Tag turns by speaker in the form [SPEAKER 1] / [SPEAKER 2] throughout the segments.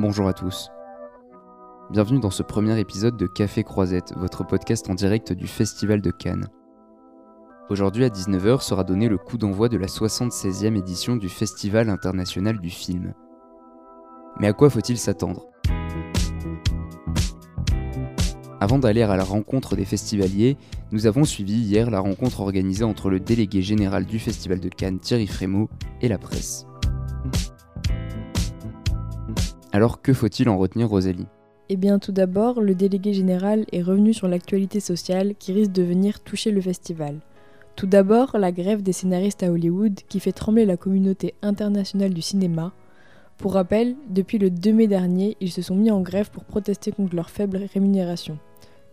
[SPEAKER 1] Bonjour à tous. Bienvenue dans ce premier épisode de Café Croisette, votre podcast en direct du Festival de Cannes. Aujourd'hui à 19h sera donné le coup d'envoi de la 76e édition du Festival international du film. Mais à quoi faut-il s'attendre? Avant d'aller à la rencontre des festivaliers, nous avons suivi hier la rencontre organisée entre le délégué général du Festival de Cannes Thierry Frémaux et la presse. Alors que faut-il en retenir Rosalie?
[SPEAKER 2] Eh bien tout d'abord, le délégué général est revenu sur l'actualité sociale qui risque de venir toucher le festival. Tout d'abord, la grève des scénaristes à Hollywood qui fait trembler la communauté internationale du cinéma. Pour rappel, depuis le 2 mai dernier, ils se sont mis en grève pour protester contre leur faible rémunération.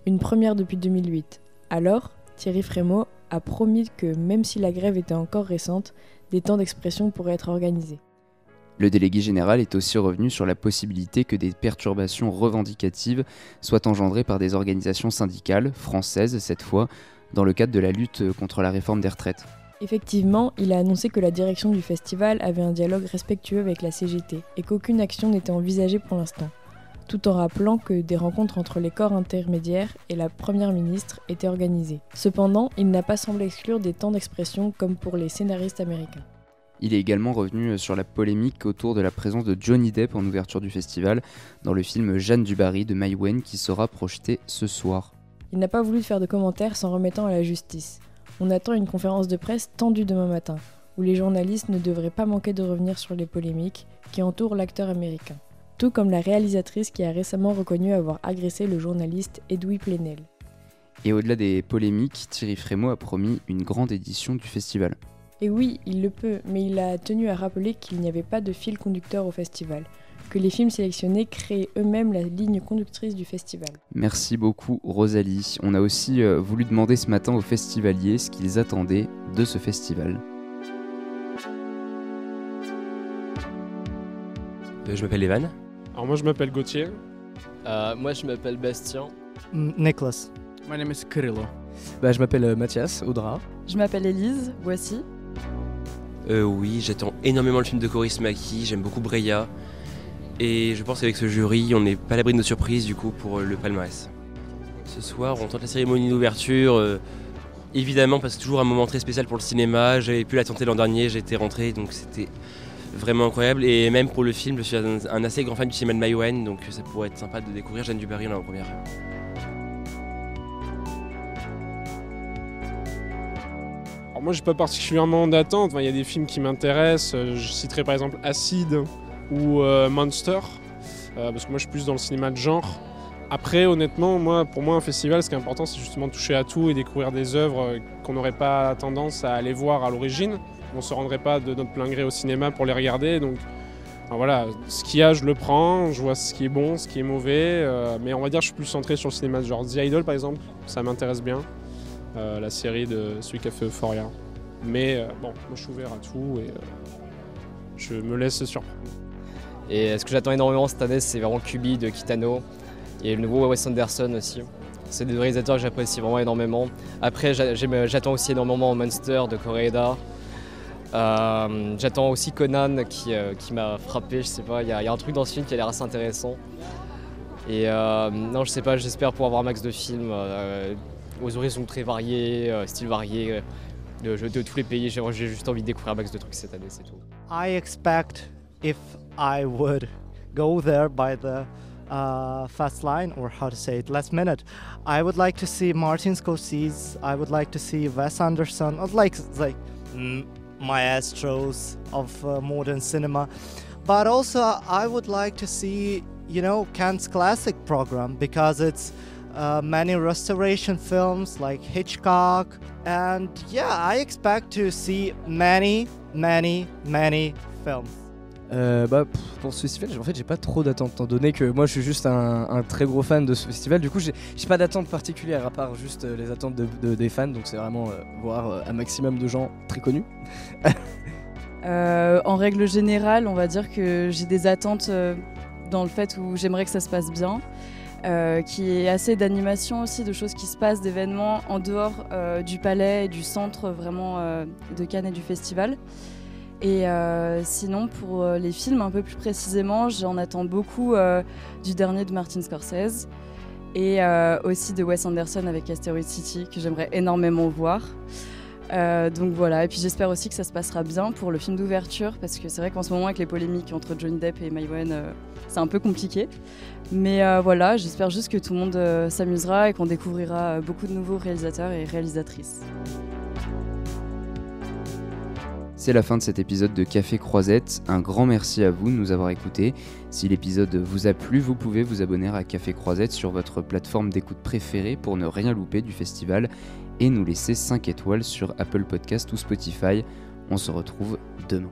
[SPEAKER 2] Une première depuis 2008. Alors, Thierry Frémaux a promis que même si la grève était encore récente, des temps d'expression pourraient être organisés.
[SPEAKER 1] Le délégué général est aussi revenu sur la possibilité que des perturbations revendicatives soient engendrées par des organisations syndicales, françaises cette fois, dans le cadre de la lutte contre la réforme des retraites.
[SPEAKER 2] Effectivement, il a annoncé que la direction du festival avait un dialogue respectueux avec la CGT et qu'aucune action n'était envisagée pour l'instant, tout en rappelant que des rencontres entre les corps intermédiaires et la Première ministre étaient organisées. Cependant, il n'a pas semblé exclure des temps d'expression comme pour les scénaristes américains.
[SPEAKER 1] Il est également revenu sur la polémique autour de la présence de Johnny Depp en ouverture du festival dans le film Jeanne du Barry de Maïwen qui sera projeté ce soir.
[SPEAKER 2] Il n'a pas voulu faire de commentaires sans remettant à la justice. On attend une conférence de presse tendue demain matin, où les journalistes ne devraient pas manquer de revenir sur les polémiques qui entourent l'acteur américain. Tout comme la réalisatrice qui a récemment reconnu avoir agressé le journaliste Edoui Plenel.
[SPEAKER 1] Et au-delà des polémiques, Thierry Frémaux a promis une grande édition du festival.
[SPEAKER 2] Et oui, il le peut, mais il a tenu à rappeler qu'il n'y avait pas de fil conducteur au festival, que les films sélectionnés créaient eux-mêmes la ligne conductrice du festival.
[SPEAKER 1] Merci beaucoup Rosalie. On a aussi euh, voulu demander ce matin aux festivaliers ce qu'ils attendaient de ce festival.
[SPEAKER 3] Euh, je m'appelle Evan.
[SPEAKER 4] Alors moi je m'appelle Gauthier.
[SPEAKER 5] Euh, moi je m'appelle Bastien.
[SPEAKER 6] Nicholas.
[SPEAKER 7] My name is Kirillo.
[SPEAKER 8] Bah, je m'appelle Mathias Audra.
[SPEAKER 9] Je m'appelle Elise, voici.
[SPEAKER 3] Euh, oui, j'attends énormément le film de Coris Maki, j'aime beaucoup Breya. Et je pense qu'avec ce jury, on n'est pas à l'abri de nos surprises du coup pour le palmarès. Ce soir, on tente la cérémonie d'ouverture. euh, évidemment, parce que toujours un moment très spécial pour le cinéma. J'avais pu la tenter l'an dernier, été rentré, donc c'était vraiment incroyable. Et même pour le film, je suis un, assez grand fan du cinéma de Maïwen, donc ça pourrait être sympa de découvrir Jeanne Dubarry en avant-première.
[SPEAKER 4] Moi j'ai pas particulièrement d'attente, il y a des films qui m'intéressent, Euh, je citerai par exemple Acid ou euh, Monster, euh, parce que moi je suis plus dans le cinéma de genre. Après honnêtement, moi, pour moi un festival ce qui est important c'est justement toucher à tout et découvrir des œuvres euh, qu'on n'aurait pas tendance à aller voir à l'origine. On se rendrait pas de notre plein gré au cinéma pour les regarder, donc voilà, ce qu'il y a je le prends, je vois ce qui est bon, ce qui est mauvais, mais on va dire je suis plus centré sur le cinéma de genre The Idol par exemple, ça m'intéresse bien. Euh, la série de celui qui a fait Euphoria. Mais euh, bon, moi je suis ouvert à tout et euh, je me laisse surprendre.
[SPEAKER 5] Et ce que j'attends énormément cette année, c'est vraiment Kubi de Kitano et le nouveau Wes Anderson aussi. C'est des réalisateurs que j'apprécie vraiment énormément. Après, j'attends aussi énormément Monster de Koreeda. J'attends aussi Conan qui, qui m'a frappé, je sais pas, il y, a un truc dans ce film qui a l'air assez intéressant. Et non, je sais pas, j'espère pouvoir voir max de films aux horizons très variés, euh, styles variés, euh, de, de tous les pays. J'ai juste envie de découvrir un max de trucs cette année, c'est tout.
[SPEAKER 6] I expect if I would go there by the uh, fast line, or how to say it, last minute, I would like to see Martin Scorsese. I would like to see Wes Anderson. I'd like like maestros of uh, modern cinema, but also I would like to see you know Cannes Classic program because it's uh, many restoration films like Hitchcock, and yeah, I expect to see many, many, many films.
[SPEAKER 8] Euh, bah, pour ce festival, en fait, j'ai pas trop d'attentes, étant donné que moi je suis juste un, un très gros fan de ce festival. Du coup, j'ai pas d'attente particulière à part juste euh, les attentes de, de- des fans. Donc, c'est vraiment euh, voir euh, un maximum de gens très connus.
[SPEAKER 9] Euh, en règle générale, on va dire que j'ai des attentes dans le fait où j'aimerais que ça se passe bien, euh, qu'il y ait assez d'animation aussi, de choses qui se passent, d'événements en dehors euh, du palais et du centre vraiment euh, de Cannes et du festival. Et sinon, pour les films, un peu plus précisément, j'en attends beaucoup du dernier de Martin Scorsese et aussi de Wes Anderson avec Asteroid City, que j'aimerais énormément voir. Donc voilà, et puis j'espère aussi que ça se passera bien pour le film d'ouverture, parce que c'est vrai qu'en ce moment, avec les polémiques entre Johnny Depp et Maïwen, c'est un peu compliqué. Mais voilà, j'espère juste que tout le monde s'amusera et qu'on découvrira beaucoup de nouveaux réalisateurs et réalisatrices.
[SPEAKER 1] C'est la fin de cet épisode de Café Croisette. Un grand merci à vous de nous avoir écoutés. Si l'épisode vous a plu, vous pouvez vous abonner à Café Croisette sur votre plateforme d'écoute préférée pour ne rien louper du festival et nous laisser 5 étoiles sur Apple Podcast ou Spotify. On se retrouve demain.